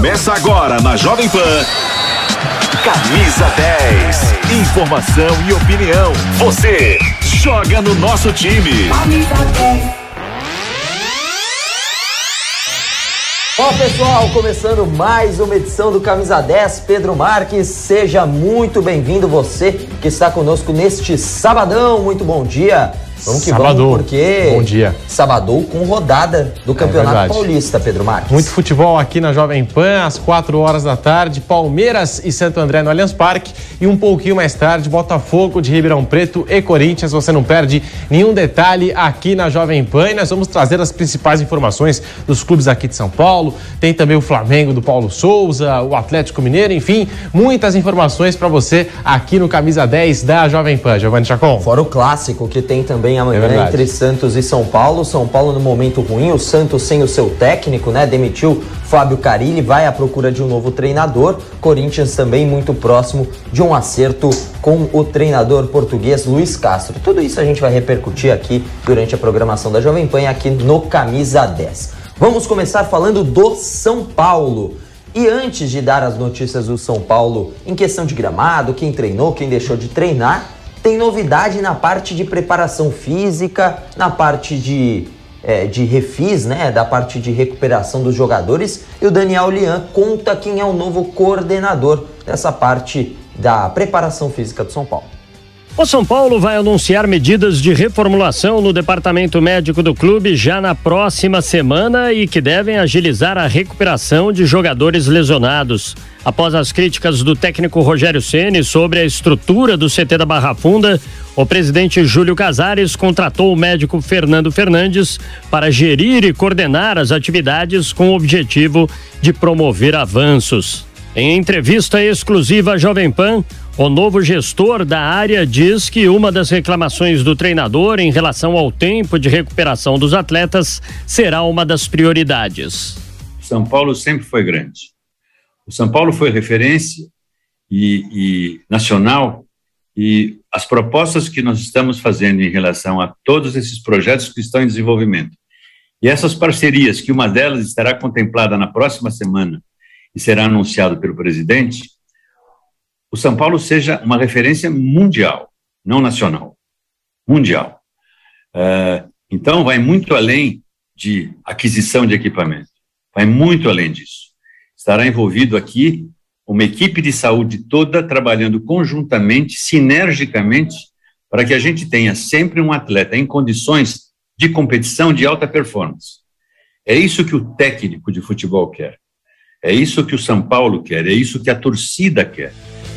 Começa agora na Jovem Pan. Camisa 10. Informação e opinião. Você joga no nosso time. Camisa 10. Bom, pessoal, começando mais uma edição do Camisa 10, Pedro Marques, seja muito bem-vindo você que está conosco neste sabadão. Muito bom dia. Vamos que Sabadão. vamos, porque. Bom dia. Sabadão com rodada do é Campeonato é Paulista, Pedro Marques. Muito futebol aqui na Jovem Pan, às 4 horas da tarde. Palmeiras e Santo André no Allianz Parque. E um pouquinho mais tarde, Botafogo de Ribeirão Preto e Corinthians. Você não perde nenhum detalhe aqui na Jovem Pan. E nós vamos trazer as principais informações dos clubes aqui de São Paulo. Tem também o Flamengo do Paulo Souza, o Atlético Mineiro, enfim, muitas informações para você aqui no Camisa 10 da Jovem Pan. Giovanni Chacon. Fora o clássico que tem também também amanhã é entre Santos e São Paulo. São Paulo no momento ruim, o Santos sem o seu técnico, né? Demitiu Fábio Carilli, vai à procura de um novo treinador. Corinthians também muito próximo de um acerto com o treinador português Luiz Castro. Tudo isso a gente vai repercutir aqui durante a programação da Jovem Pan aqui no Camisa 10. Vamos começar falando do São Paulo. E antes de dar as notícias do São Paulo em questão de gramado, quem treinou, quem deixou de treinar, tem novidade na parte de preparação física, na parte de, é, de refis, né? Da parte de recuperação dos jogadores. E o Daniel Lian conta quem é o novo coordenador dessa parte da preparação física do São Paulo. O São Paulo vai anunciar medidas de reformulação no departamento médico do clube já na próxima semana e que devem agilizar a recuperação de jogadores lesionados. Após as críticas do técnico Rogério Ceni sobre a estrutura do CT da Barra Funda, o presidente Júlio Casares contratou o médico Fernando Fernandes para gerir e coordenar as atividades com o objetivo de promover avanços. Em entrevista exclusiva à Jovem Pan, o novo gestor da área diz que uma das reclamações do treinador em relação ao tempo de recuperação dos atletas será uma das prioridades. São Paulo sempre foi grande. O São Paulo foi referência e, e nacional e as propostas que nós estamos fazendo em relação a todos esses projetos que estão em desenvolvimento e essas parcerias, que uma delas estará contemplada na próxima semana e será anunciado pelo presidente, o São Paulo seja uma referência mundial, não nacional, mundial. Uh, então, vai muito além de aquisição de equipamento, vai muito além disso. Estará envolvido aqui uma equipe de saúde toda trabalhando conjuntamente, sinergicamente, para que a gente tenha sempre um atleta em condições de competição de alta performance. É isso que o técnico de futebol quer. É isso que o São Paulo quer, é isso que a torcida quer.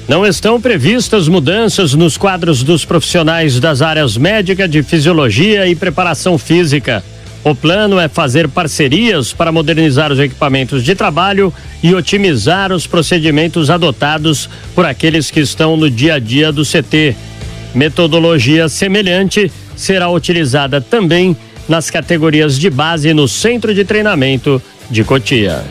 Não estão previstas mudanças nos quadros dos profissionais das áreas médica, de fisiologia e preparação física. O plano é fazer parcerias para modernizar os equipamentos de trabalho e otimizar os procedimentos adotados por aqueles que estão no dia a dia do CT. Metodologia semelhante será utilizada também nas categorias de base no Centro de Treinamento de Cotia.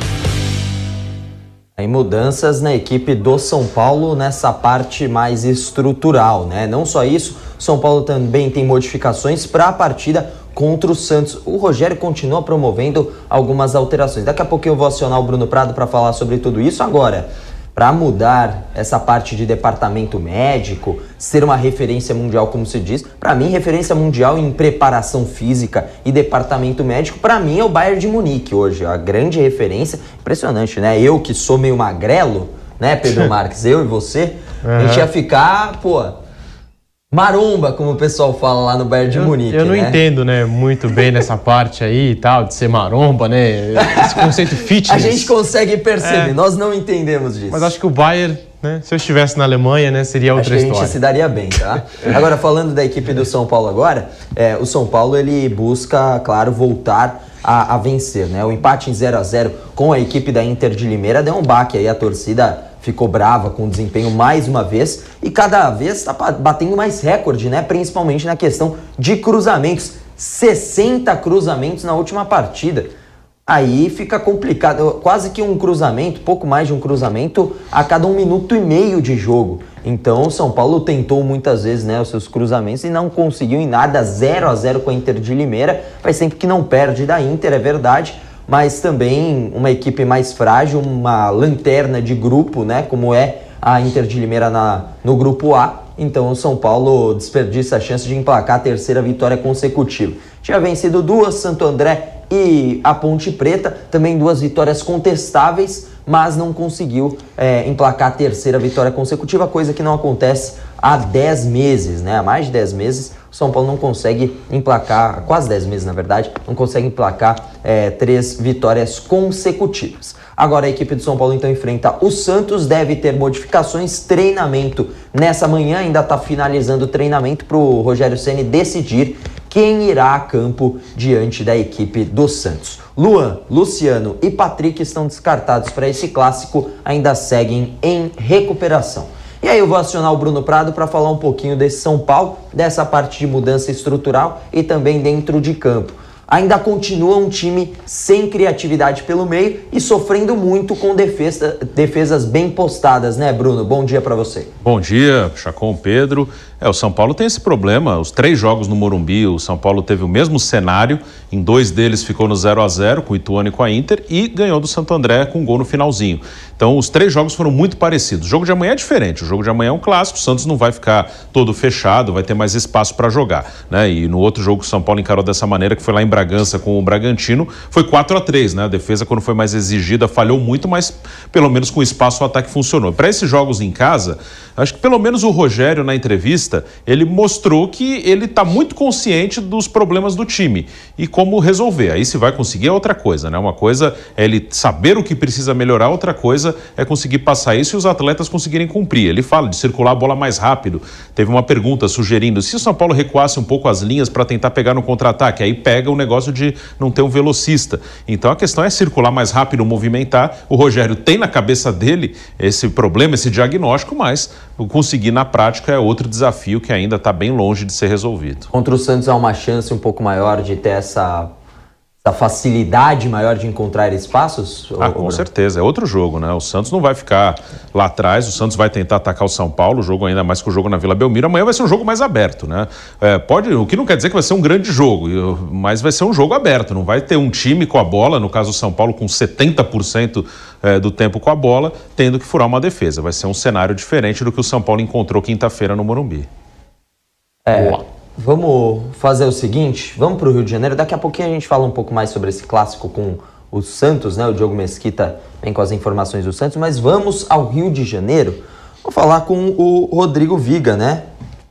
Em mudanças na equipe do São Paulo nessa parte mais estrutural, né? Não só isso, São Paulo também tem modificações para a partida contra o Santos. O Rogério continua promovendo algumas alterações. Daqui a pouquinho eu vou acionar o Bruno Prado para falar sobre tudo isso. Agora, para mudar essa parte de departamento médico, ser uma referência mundial, como se diz. Para mim, referência mundial em preparação física e departamento médico, para mim é o Bayern de Munique hoje, a grande referência. Impressionante, né? Eu que sou meio magrelo, né, Pedro Marques, eu e você, uhum. a gente ia ficar, pô, maromba, como o pessoal fala lá no Bayern de eu, Munique. Eu não né? entendo, né, muito bem nessa parte aí e tal, de ser maromba, né? Esse conceito fitness. A gente consegue perceber, é. nós não entendemos disso. Mas acho que o Bayern, né, se eu estivesse na Alemanha, né, seria outra acho história. a gente se daria bem, tá? agora, falando da equipe do São Paulo agora, é, o São Paulo, ele busca, claro, voltar a, a vencer, né? O empate em 0 a 0 com a equipe da Inter de Limeira deu um baque aí, a torcida ficou brava com o desempenho mais uma vez e cada vez está batendo mais recorde, né? Principalmente na questão de cruzamentos. 60 cruzamentos na última partida. Aí fica complicado, quase que um cruzamento, pouco mais de um cruzamento a cada um minuto e meio de jogo. Então, São Paulo tentou muitas vezes né, os seus cruzamentos e não conseguiu em nada, 0 a 0 com a Inter de Limeira. Faz sempre que não perde da Inter, é verdade, mas também uma equipe mais frágil, uma lanterna de grupo, né? Como é a Inter de Limeira na, no grupo A. Então o São Paulo desperdiça a chance de emplacar a terceira vitória consecutiva. Tinha vencido duas, Santo André e a Ponte Preta, também duas vitórias contestáveis, mas não conseguiu é, emplacar a terceira vitória consecutiva, coisa que não acontece há 10 meses, né? Há mais de 10 meses, São Paulo não consegue emplacar, quase 10 meses na verdade, não consegue emplacar é, três vitórias consecutivas. Agora a equipe do São Paulo então enfrenta o Santos, deve ter modificações, treinamento nessa manhã, ainda está finalizando o treinamento para o Rogério Ceni decidir quem irá a campo diante da equipe do Santos. Luan, Luciano e Patrick estão descartados para esse clássico, ainda seguem em recuperação. E aí eu vou acionar o Bruno Prado para falar um pouquinho desse São Paulo, dessa parte de mudança estrutural e também dentro de campo ainda continua um time sem criatividade pelo meio e sofrendo muito com defesa, defesas bem postadas, né, Bruno? Bom dia para você. Bom dia, Chacon Pedro. É, o São Paulo tem esse problema. Os três jogos no Morumbi, o São Paulo teve o mesmo cenário. Em dois deles ficou no 0 a 0 com o Ituano e com a Inter e ganhou do Santo André com um gol no finalzinho. Então, os três jogos foram muito parecidos. O jogo de amanhã é diferente. O jogo de amanhã é um clássico. O Santos não vai ficar todo fechado, vai ter mais espaço para jogar. Né? E no outro jogo, o São Paulo encarou dessa maneira, que foi lá em Bragança com o Bragantino, foi 4 a 3 né? A defesa, quando foi mais exigida, falhou muito, mas pelo menos com espaço o ataque funcionou. Para esses jogos em casa, acho que pelo menos o Rogério, na entrevista, ele mostrou que ele está muito consciente dos problemas do time e como resolver. Aí se vai conseguir é outra coisa, né? Uma coisa é ele saber o que precisa melhorar, outra coisa é conseguir passar isso e os atletas conseguirem cumprir. Ele fala de circular a bola mais rápido. Teve uma pergunta sugerindo se o São Paulo recuasse um pouco as linhas para tentar pegar no contra-ataque, aí pega o negócio de não ter um velocista. Então a questão é circular mais rápido, movimentar. O Rogério tem na cabeça dele esse problema, esse diagnóstico, mas conseguir na prática é outro desafio que ainda está bem longe de ser resolvido. Contra o Santos há uma chance um pouco maior de ter essa essa facilidade maior de encontrar espaços? Ah, com certeza. É outro jogo, né? O Santos não vai ficar lá atrás, o Santos vai tentar atacar o São Paulo, o jogo ainda mais que o jogo na Vila Belmiro. Amanhã vai ser um jogo mais aberto, né? É, pode, o que não quer dizer que vai ser um grande jogo, mas vai ser um jogo aberto. Não vai ter um time com a bola, no caso o São Paulo com 70% é, do tempo com a bola, tendo que furar uma defesa. Vai ser um cenário diferente do que o São Paulo encontrou quinta-feira no Morumbi. É. Boa. Vamos fazer o seguinte, vamos para o Rio de Janeiro. Daqui a pouquinho a gente fala um pouco mais sobre esse clássico com o Santos, né? O Diogo Mesquita vem com as informações do Santos, mas vamos ao Rio de Janeiro. Vou falar com o Rodrigo Viga, né?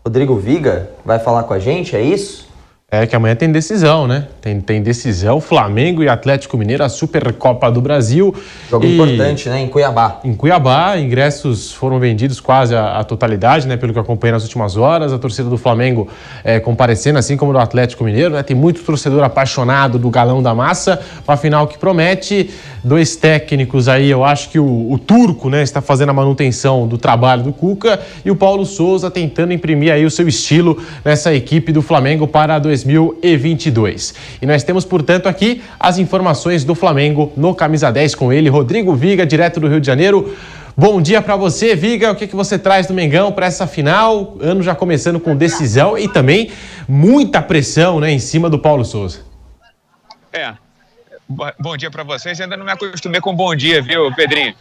Rodrigo Viga vai falar com a gente, é isso? É que amanhã tem decisão, né? Tem, tem decisão, Flamengo e Atlético Mineiro, a Supercopa do Brasil. Jogo e... importante, né? Em Cuiabá. Em Cuiabá, ingressos foram vendidos quase a, a, totalidade, né? Pelo que eu acompanhei nas últimas horas. A torcida do Flamengo é, comparecendo, assim como do Atlético Mineiro, né? Tem muito torcedor apaixonado do galão da massa. Uma final que promete. Dois técnicos aí, eu acho que o, o Turco, né? Está fazendo a manutenção do trabalho do Cuca e o Paulo Souza tentando imprimir aí o seu estilo nessa equipe do Flamengo para 2022. E nós temos, portanto, aqui as informações do Flamengo no Camisa 10 com ele, Rodrigo Viga, direto do Rio de Janeiro. Bom dia para você, Viga. O que, que você traz do Mengão para essa final? Ano já começando com decisão e também muita pressão né, em cima do Paulo Souza. É. Bom dia para vocês. Ainda não me acostumei com bom dia, viu, Pedrinho?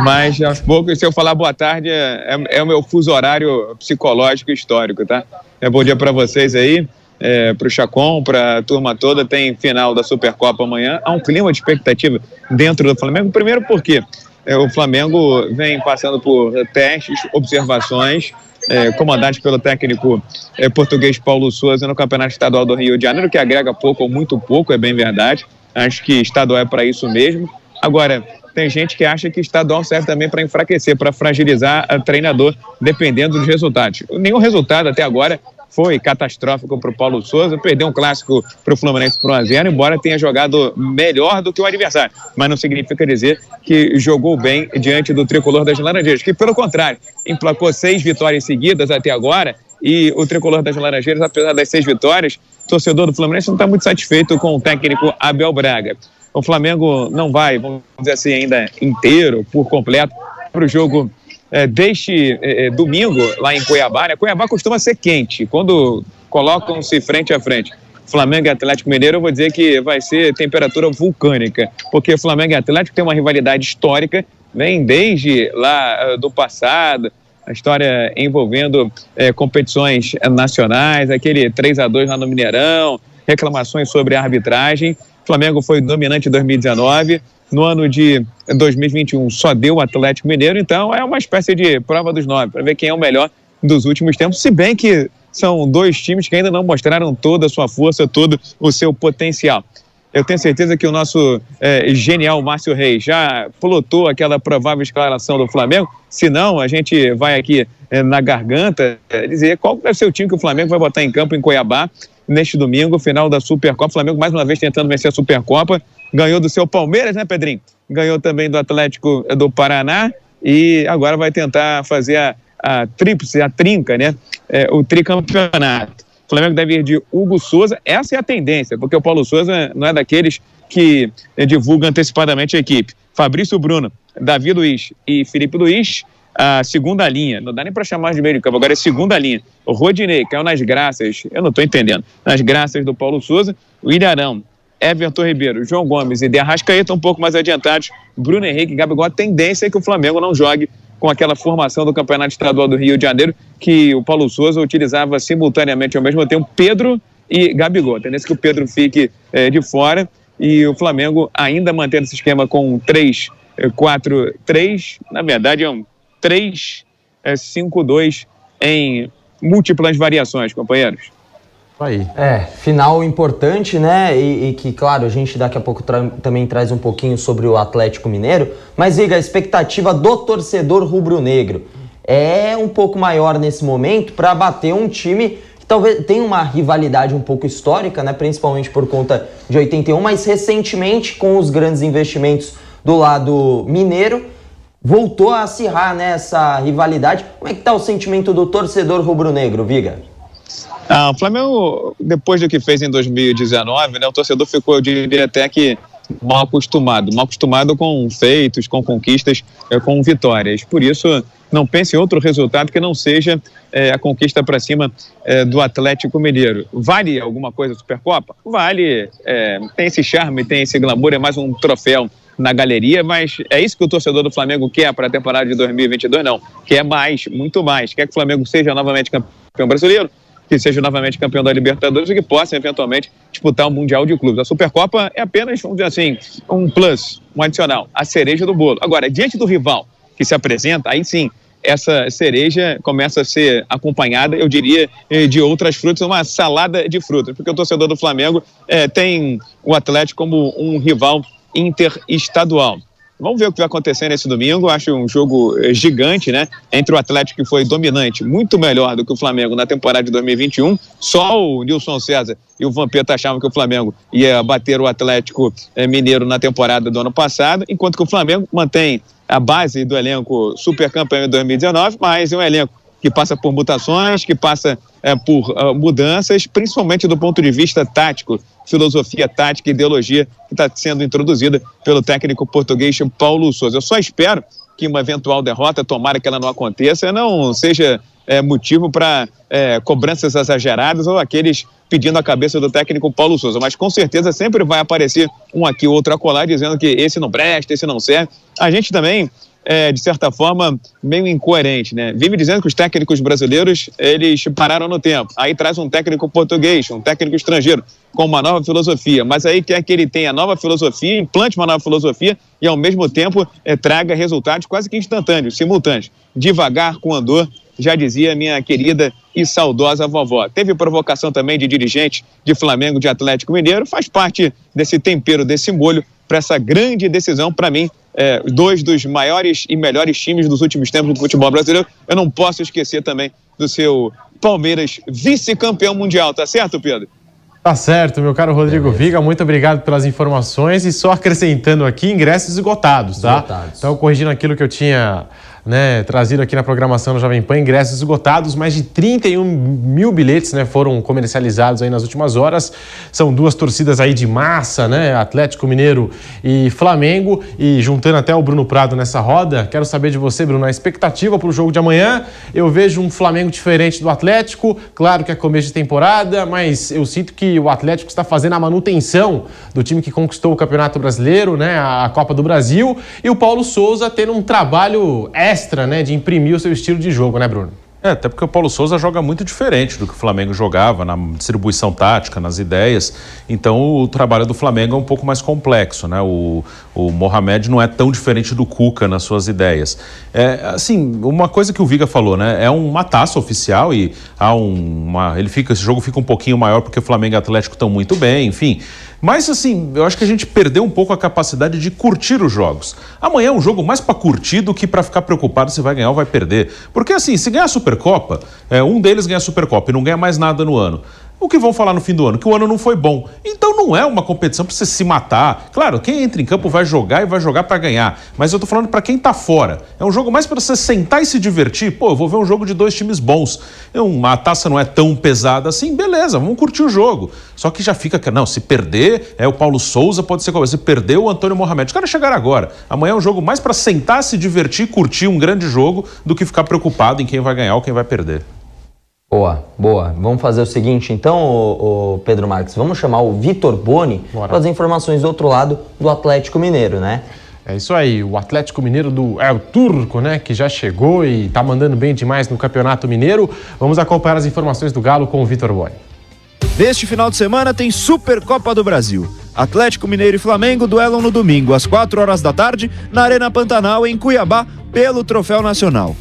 Mas aos poucos, se eu falar boa tarde, é, é, é o meu fuso horário psicológico histórico, tá? É bom dia para vocês aí é, para o Chacon, para a turma toda. Tem final da Supercopa amanhã. Há um clima de expectativa dentro do Flamengo. Primeiro porque é, o Flamengo vem passando por testes, observações, é, comandados pelo técnico é, português Paulo Souza no Campeonato Estadual do Rio de Janeiro, que agrega pouco ou muito pouco, é bem verdade. Acho que estadual é para isso mesmo. Agora, tem gente que acha que estadual serve também para enfraquecer, para fragilizar o treinador, dependendo dos resultados. Nenhum resultado até agora foi catastrófico para o Paulo Souza, perdeu um clássico para o Fluminense por 1x0, embora tenha jogado melhor do que o adversário. Mas não significa dizer que jogou bem diante do tricolor das Laranjeiras, que pelo contrário, emplacou seis vitórias seguidas até agora. E o tricolor das Laranjeiras, apesar das seis vitórias, torcedor do Fluminense não está muito satisfeito com o técnico Abel Braga. O Flamengo não vai, vamos dizer assim, ainda inteiro, por completo, para o jogo é, deste é, é, domingo lá em Cuiabá, né? Cuiabá costuma ser quente. Quando colocam-se frente a frente Flamengo e Atlético Mineiro, eu vou dizer que vai ser temperatura vulcânica, porque Flamengo e Atlético tem uma rivalidade histórica, vem desde lá do passado, a história envolvendo é, competições nacionais, aquele 3 a 2 lá no Mineirão, reclamações sobre a arbitragem. O Flamengo foi dominante em 2019. No ano de 2021 só deu o Atlético Mineiro, então é uma espécie de prova dos nove, para ver quem é o melhor dos últimos tempos, se bem que são dois times que ainda não mostraram toda a sua força, todo o seu potencial. Eu tenho certeza que o nosso é, genial Márcio Reis já plotou aquela provável escalação do Flamengo. Se não, a gente vai aqui é, na garganta é, dizer qual vai ser o time que o Flamengo vai botar em campo em Cuiabá neste domingo, final da Supercopa. O Flamengo mais uma vez tentando vencer a Supercopa. Ganhou do seu Palmeiras, né, Pedrinho? Ganhou também do Atlético do Paraná e agora vai tentar fazer a, a tríplice, a trinca, né? É, o tricampeonato. O Flamengo deve ir de Hugo Souza. Essa é a tendência, porque o Paulo Souza não é daqueles que divulga antecipadamente a equipe. Fabrício Bruno, Davi Luiz e Felipe Luiz, a segunda linha. Não dá nem para chamar de meio de campo, agora é segunda linha. O Rodinei caiu nas graças, eu não estou entendendo, nas graças do Paulo Souza. O Ilharão, Everton Ribeiro, João Gomes e De Arrascaeta um pouco mais adiantados. Bruno Henrique e Gabigol, a tendência é que o Flamengo não jogue com aquela formação do Campeonato Estadual do Rio de Janeiro, que o Paulo Souza utilizava simultaneamente ao mesmo tempo Pedro e Gabigol. A tendência é que o Pedro fique é, de fora e o Flamengo ainda mantendo esse esquema com 3, 4, 3, na verdade é um 3, 5, 2 em múltiplas variações, companheiros. Aí. É, final importante, né? E, e, que, claro, a gente daqui a pouco tra também traz um pouquinho sobre o Atlético Mineiro. Mas, Iga, a expectativa do torcedor rubro-negro é um pouco maior nesse momento para bater um time que talvez tenha uma rivalidade um pouco histórica, né? Principalmente por conta de 81, mas recentemente, com os grandes investimentos do lado mineiro, voltou a acirrar né, essa rivalidade. Como é que tá o sentimento do torcedor rubro-negro, Viga? Ah, o Flamengo, depois do que fez em 2019, né, o torcedor ficou, eu diria até que mal acostumado, mal acostumado com feitos, com conquistas, é, com vitórias. Por isso, não pense em outro resultado que não seja é, a conquista para cima é, do Atlético Mineiro. Vale alguma coisa a Supercopa? Vale. É, tem esse charme, tem esse glamour, é mais um troféu na galeria, mas é isso que o torcedor do Flamengo quer para a temporada de 2022? Não. Quer mais, muito mais. Quer que o Flamengo seja novamente campeão brasileiro? que seja novamente campeão da Libertadores e que possa eventualmente disputar o Mundial de Clubes. A Supercopa é apenas, vamos dizer assim, um plus, um adicional, a cereja do bolo. Agora, diante do rival que se apresenta, aí sim, essa cereja começa a ser acompanhada, eu diria, eh, de outras frutas, uma salada de frutas, porque o torcedor do Flamengo é, tem o Atlético como um rival interestadual. Vamos ver o que vai acontecer nesse domingo. Acho um jogo eh, gigante, né? Entre o Atlético que foi dominante, muito melhor do que o Flamengo na temporada de 2021. Só o Nilson César e o Vampeta achavam que o Flamengo ia bater o Atlético eh, Mineiro na temporada do ano passado, enquanto que o Flamengo mantém a base do elenco super campeão em 2019, mas é um elenco que passa por mutações, que passa é, por uh, mudanças, principalmente do ponto de vista tático, filosofia tática, ideologia que está sendo introduzida pelo técnico português Paulo Souza. Eu só espero que uma eventual derrota, tomara que ela não aconteça, não seja é, motivo para é, cobranças exageradas ou aqueles pedindo a cabeça do técnico Paulo Souza. Mas com certeza sempre vai aparecer um aqui, outro acolá, dizendo que esse não presta, esse não serve. A gente também é, de certa forma, meio incoerente, né? Vive dizendo que os técnicos brasileiros, eles pararam no tempo. Aí traz um técnico português, um técnico estrangeiro, com uma nova filosofia. Mas aí quer que ele tenha nova filosofia, implante uma nova filosofia e, ao mesmo tempo, é, traga resultados quase que instantâneos, simultâneos. Devagar com andor, já dizia minha querida e saudosa vovó. Teve provocação também de dirigente de Flamengo, de Atlético Mineiro, faz parte desse tempero, desse molho para essa grande decisão, para mim, é, dois dos maiores e melhores times dos últimos tempos do futebol brasileiro. Eu não posso esquecer também do seu Palmeiras vice-campeão mundial, tá certo, Pedro? Tá certo, meu caro Rodrigo Viga, muito obrigado pelas informações e só acrescentando aqui, ingressos esgotados, tá? Esgotados. Então, corrigindo aquilo que eu tinha né, trazido aqui na programação do Jovem Pan, ingressos esgotados, mais de 31 mil bilhetes né, foram comercializados aí nas últimas horas. São duas torcidas aí de massa, né, Atlético Mineiro e Flamengo, e juntando até o Bruno Prado nessa roda, quero saber de você, Bruno, a expectativa para o jogo de amanhã. Eu vejo um Flamengo diferente do Atlético, claro que é começo de temporada, mas eu sinto que o Atlético está fazendo a manutenção do time que conquistou o Campeonato Brasileiro, né, a Copa do Brasil, e o Paulo Souza tendo um trabalho extra, né, de imprimir o seu estilo de jogo, né, Bruno? É, até porque o Paulo Souza joga muito diferente do que o Flamengo jogava, na distribuição tática, nas ideias. Então o trabalho do Flamengo é um pouco mais complexo, né? O, o Mohamed não é tão diferente do Cuca nas suas ideias. É, assim, uma coisa que o Viga falou, né? É uma taça oficial e há um, uma. Ele fica, esse jogo fica um pouquinho maior porque o Flamengo e o Atlético estão muito bem, enfim. Mas assim, eu acho que a gente perdeu um pouco a capacidade de curtir os jogos. Amanhã é um jogo mais para curtir do que para ficar preocupado se vai ganhar ou vai perder. Porque assim, se ganhar a Supercopa, é, um deles ganha a Supercopa e não ganha mais nada no ano o que vão falar no fim do ano? Que o ano não foi bom. Então não é uma competição para você se matar. Claro, quem entra em campo vai jogar e vai jogar para ganhar. Mas eu tô falando para quem tá fora. É um jogo mais para você sentar e se divertir. Pô, eu vou ver um jogo de dois times bons. Uma taça não é tão pesada assim, beleza, vamos curtir o jogo. Só que já fica que, não, se perder, é o Paulo Souza, pode ser Se perder, o Antônio Mohamed. Os caras chegaram agora. Amanhã é um jogo mais para sentar, se divertir, curtir um grande jogo, do que ficar preocupado em quem vai ganhar ou quem vai perder. Boa, boa. Vamos fazer o seguinte, então, o, o Pedro Marques, vamos chamar o Vitor Boni para as informações do outro lado do Atlético Mineiro, né? É isso aí, o Atlético Mineiro do El Turco, né, que já chegou e está mandando bem demais no Campeonato Mineiro. Vamos acompanhar as informações do Galo com o Vitor Boni. Neste final de semana tem Supercopa do Brasil. Atlético Mineiro e Flamengo duelam no domingo às 4 horas da tarde na Arena Pantanal em Cuiabá pelo Troféu Nacional.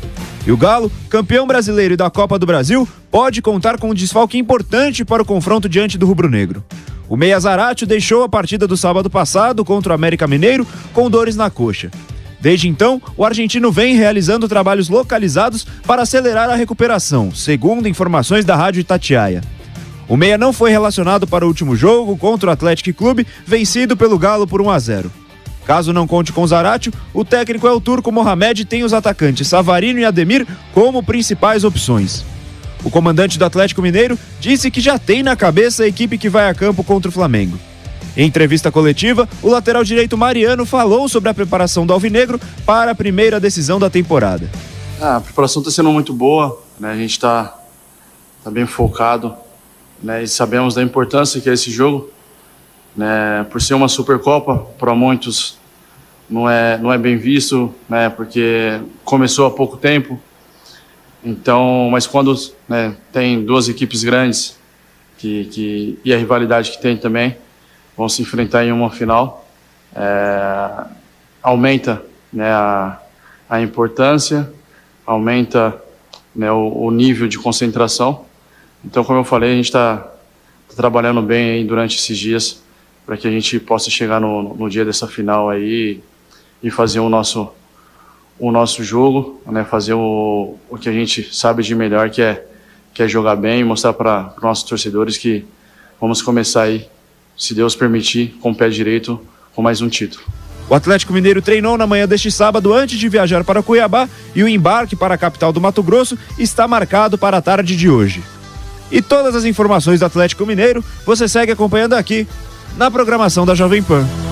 E o Galo, campeão brasileiro e da Copa do Brasil, pode contar com um desfalque importante para o confronto diante do rubro-negro. O Meia Zarate deixou a partida do sábado passado contra o América Mineiro com dores na coxa. Desde então, o argentino vem realizando trabalhos localizados para acelerar a recuperação, segundo informações da Rádio Itatiaia. O Meia não foi relacionado para o último jogo contra o Atlético Clube, vencido pelo Galo por 1 a 0. Caso não conte com Zaratio, o técnico é o turco Mohamed tem os atacantes Savarino e Ademir como principais opções. O comandante do Atlético Mineiro disse que já tem na cabeça a equipe que vai a campo contra o Flamengo. Em entrevista coletiva, o lateral direito Mariano falou sobre a preparação do Alvinegro para a primeira decisão da temporada. Ah, a preparação está sendo muito boa, né? a gente está tá bem focado né? e sabemos da importância que é esse jogo. Né? Por ser uma Supercopa, para muitos não é, não é bem visto, né? porque começou há pouco tempo. Então, mas quando né, tem duas equipes grandes que, que, e a rivalidade que tem também, vão se enfrentar em uma final, é, aumenta né, a, a importância, aumenta né, o, o, nível de concentração. Então, como eu falei, a gente está tá trabalhando bem durante esses dias para que a gente possa chegar no, no dia dessa final aí e fazer o nosso o nosso jogo, né, fazer o, o que a gente sabe de melhor, que é, que é jogar bem e mostrar para os nossos torcedores que vamos começar aí, se Deus permitir, com o pé direito, com mais um título. O Atlético Mineiro treinou na manhã deste sábado antes de viajar para Cuiabá e o embarque para a capital do Mato Grosso está marcado para a tarde de hoje. E todas as informações do Atlético Mineiro você segue acompanhando aqui na programação da Jovem Pan.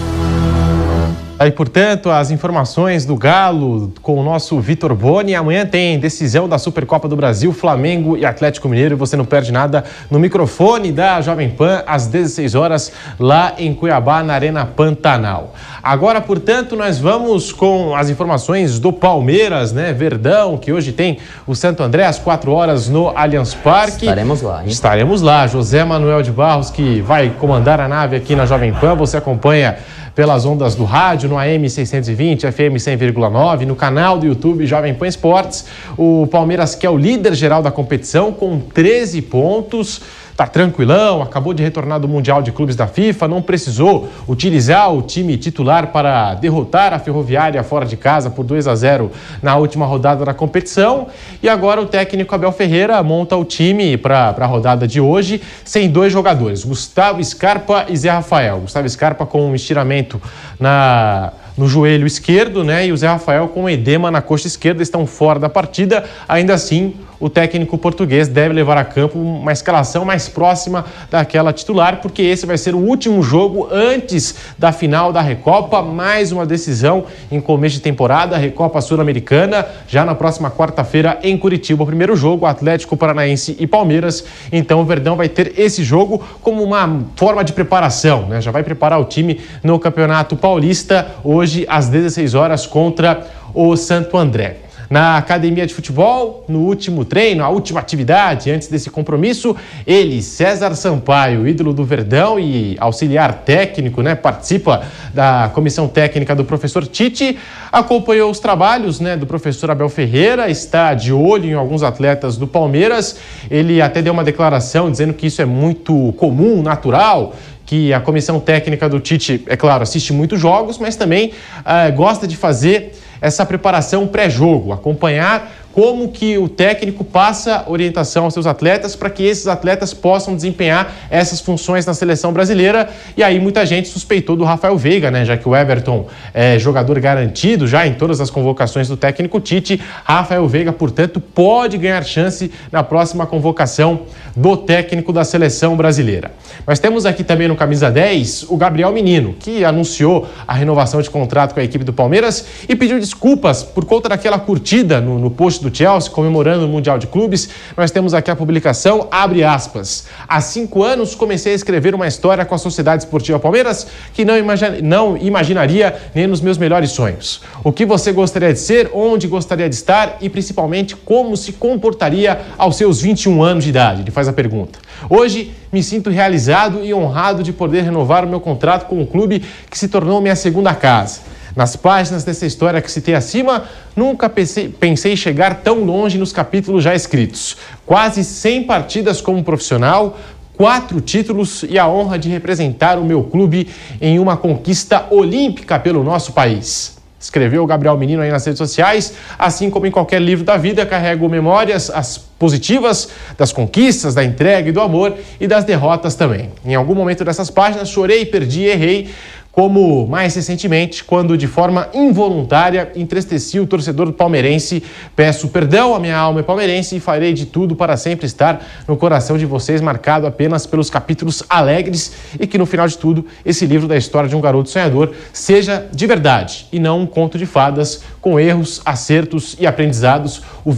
Aí, portanto, as informações do Galo com o nosso Vitor Boni. Amanhã tem decisão da Supercopa do Brasil, Flamengo e Atlético Mineiro. Você não perde nada no microfone da Jovem Pan às 16 horas lá em Cuiabá, na Arena Pantanal. Agora, portanto, nós vamos com as informações do Palmeiras, né? Verdão, que hoje tem o Santo André às 4 horas no Allianz Parque. Estaremos lá, hein? Estaremos lá. José Manuel de Barros, que vai comandar a nave aqui na Jovem Pan. Você acompanha pelas ondas do rádio, no AM 620, FM 100,9, no canal do YouTube Jovem Pan Esportes. O Palmeiras, que é o líder geral da competição, com 13 pontos tá tranquilão, acabou de retornar do Mundial de Clubes da FIFA, não precisou utilizar o time titular para derrotar a Ferroviária fora de casa por 2 a 0 na última rodada da competição. E agora o técnico Abel Ferreira monta o time para a rodada de hoje sem dois jogadores, Gustavo Scarpa e Zé Rafael. Gustavo Scarpa com um estiramento na no joelho esquerdo, né? E o Zé Rafael com edema na coxa esquerda estão fora da partida. Ainda assim, o técnico português deve levar a campo uma escalação mais próxima daquela titular, porque esse vai ser o último jogo antes da final da Recopa. Mais uma decisão em começo de temporada, Recopa Sul-Americana, já na próxima quarta-feira em Curitiba. O primeiro jogo, Atlético Paranaense e Palmeiras. Então o Verdão vai ter esse jogo como uma forma de preparação, né? Já vai preparar o time no Campeonato Paulista hoje às 16 horas contra o Santo André na academia de futebol, no último treino, a última atividade antes desse compromisso. Ele, César Sampaio, ídolo do Verdão e auxiliar técnico, né, participa da comissão técnica do professor Tite, acompanhou os trabalhos né, do professor Abel Ferreira, está de olho em alguns atletas do Palmeiras. Ele até deu uma declaração dizendo que isso é muito comum, natural que a comissão técnica do Tite, é claro, assiste muitos jogos, mas também uh, gosta de fazer essa preparação pré-jogo, acompanhar como que o técnico passa orientação aos seus atletas para que esses atletas possam desempenhar essas funções na seleção brasileira. E aí muita gente suspeitou do Rafael Veiga, né? Já que o Everton é jogador garantido já em todas as convocações do técnico Tite. Rafael Veiga, portanto, pode ganhar chance na próxima convocação do técnico da seleção brasileira. Nós temos aqui também no camisa 10 o Gabriel Menino, que anunciou a renovação de contrato com a equipe do Palmeiras e pediu desculpas por conta daquela curtida no, no post do Chelsea, comemorando o Mundial de Clubes, nós temos aqui a publicação, abre aspas. Há cinco anos comecei a escrever uma história com a Sociedade Esportiva Palmeiras que não, imagine, não imaginaria nem nos meus melhores sonhos. O que você gostaria de ser, onde gostaria de estar e principalmente como se comportaria aos seus 21 anos de idade? Ele faz a pergunta. Hoje me sinto realizado e honrado de poder renovar o meu contrato com o clube que se tornou minha segunda casa. Nas páginas dessa história que citei acima, nunca pensei, chegar tão longe nos capítulos já escritos. Quase 100 partidas como profissional, quatro títulos e a honra de representar o meu clube em uma conquista olímpica pelo nosso país. Escreveu o Gabriel Menino aí nas redes sociais, assim como em qualquer livro da vida, carrego memórias, as positivas das conquistas, da entrega e do amor e das derrotas também. Em algum momento dessas páginas chorei, perdi, errei, como mais recentemente, quando de forma involuntária entristeci o torcedor palmeirense. Peço perdão, a minha alma palmeirense e farei de tudo para sempre estar no coração de vocês, marcado apenas pelos capítulos alegres e que no final de tudo, esse livro da história de um garoto sonhador seja de verdade e não um conto de fadas com erros, acertos e aprendizados. O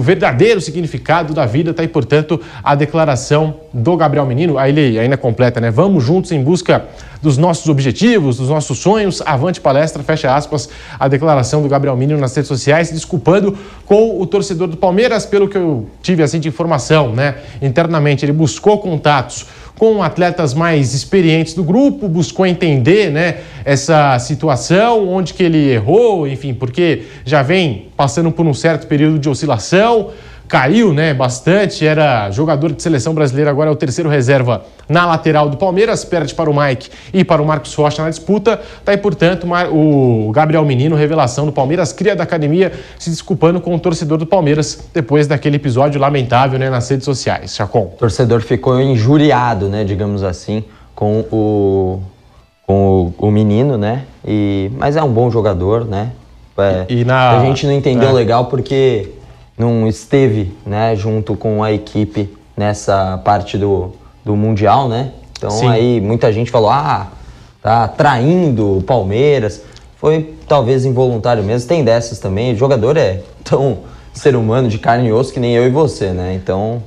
verdadeiro significado da vida está aí, portanto, a declaração do Gabriel Menino. Aí ele ainda completa, né? Vamos juntos em busca dos nossos objetivos, dos nossos sonhos. Avante palestra, fecha aspas, a declaração do Gabriel Menino nas redes sociais, desculpando com o torcedor do Palmeiras, pelo que eu tive assim de informação, né? Internamente, ele buscou contatos com atletas mais experientes do grupo, buscou entender né, essa situação, onde que ele errou, enfim, porque já vem passando por um certo período de oscilação caiu né, bastante, era jogador de seleção brasileira, agora é o terceiro reserva na lateral do Palmeiras, perde para o Mike e para o Marcos Rocha na disputa. Tá aí, portanto, o Gabriel Menino, revelação do Palmeiras, cria da academia, se desculpando com o torcedor do Palmeiras depois daquele episódio lamentável né, nas redes sociais. Chacon. O torcedor ficou injuriado, né, digamos assim, com o, com o, o menino, né? E, mas é um bom jogador, né? É, e, e na, a gente não entendeu é. legal porque não esteve né, junto com a equipe nessa parte do, do Mundial, né? Então Sim. aí muita gente falou, ah, tá traindo o Palmeiras. Foi talvez involuntário mesmo, tem dessas também. O jogador é tão ser humano de carne e osso que nem eu e você, né? Então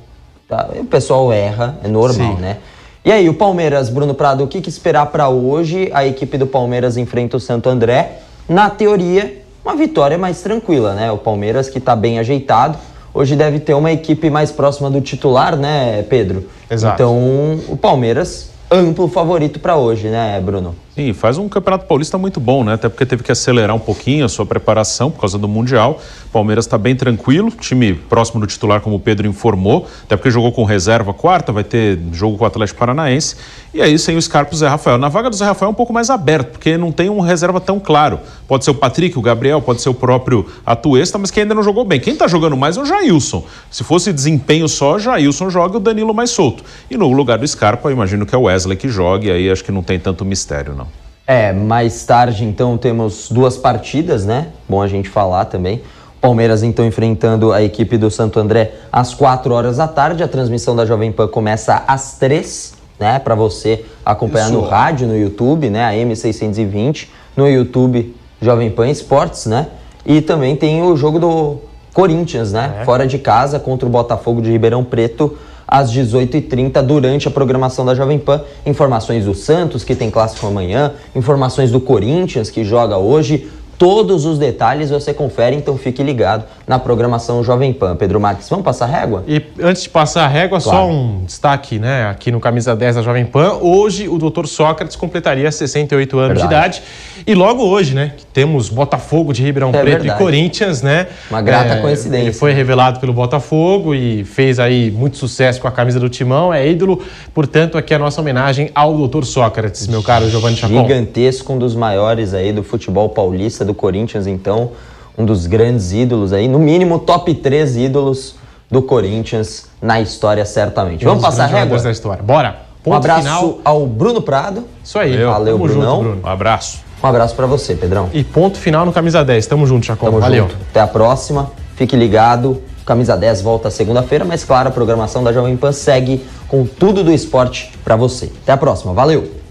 tá, o pessoal erra, é normal, Sim. né? E aí, o Palmeiras, Bruno Prado, o que, que esperar para hoje? A equipe do Palmeiras enfrenta o Santo André. Na teoria, uma vitória mais tranquila, né? O Palmeiras que está bem ajeitado. Hoje deve ter uma equipe mais próxima do titular, né, Pedro? Exato. Então, o Palmeiras amplo favorito para hoje, né, Bruno? Sim, faz um campeonato paulista muito bom, né? Até porque teve que acelerar um pouquinho a sua preparação por causa do Mundial. Palmeiras está bem tranquilo, time próximo do titular, como o Pedro informou, até porque jogou com reserva quarta, vai ter jogo com o Atlético Paranaense. E aí, sem o Scarpa o Zé Rafael. Na vaga do Zé Rafael é um pouco mais aberto, porque não tem um reserva tão claro. Pode ser o Patrick, o Gabriel, pode ser o próprio Atuesta, mas que ainda não jogou bem. Quem está jogando mais é o Jailson. Se fosse desempenho só, Jailson joga o Danilo mais solto. E no lugar do Scarpa, eu imagino que é o Wesley que joga, e aí acho que não tem tanto mistério, não. É, mais tarde então temos duas partidas, né? Bom a gente falar também. Palmeiras então enfrentando a equipe do Santo André às 4 horas da tarde. A transmissão da Jovem Pan começa às 3, né? Para você acompanhar Isso. no rádio, no YouTube, né? A M620, no YouTube Jovem Pan Esportes, né? E também tem o jogo do Corinthians, né? É. Fora de casa contra o Botafogo de Ribeirão Preto às 18h30 durante a programação da Jovem Pan. Informações do Santos, que tem clássico amanhã, informações do Corinthians, que joga hoje. Todos os detalhes você confere, então fique ligado na programação Jovem Pan. Pedro Marques, vamos passar régua? E antes de passar a régua, claro. só um destaque, né, aqui no Camisa 10 da Jovem Pan. Hoje o Dr. Sócrates completaria 68 anos verdade. de idade. E logo hoje, né, temos Botafogo de Ribeirão é Preto verdade. e Corinthians, né? Uma grata é, coincidência. Ele foi revelado pelo Botafogo e fez aí muito sucesso com a camisa do Timão, é ídolo. Portanto, aqui a nossa homenagem ao Dr. Sócrates, meu caro Giovanni Chacon. Gigantesco, um dos maiores aí do futebol paulista, do Corinthians, então, um dos grandes ídolos aí, no mínimo top 3 ídolos do Corinthians na história, certamente. Vamos passar a régua? da história. Bora! Ponto um abraço final. ao Bruno Prado. Isso aí. Valeu, Valeu Brunão. Junto, Bruno. Um abraço. Um abraço para você, Pedrão. E ponto final no Camisa 10. Tamo junto, Chacon. Tamo Valeu. Junto. Até a próxima. Fique ligado. Camisa 10 volta segunda-feira, mas claro, a programação da Jovem Pan segue com tudo do esporte para você. Até a próxima. Valeu!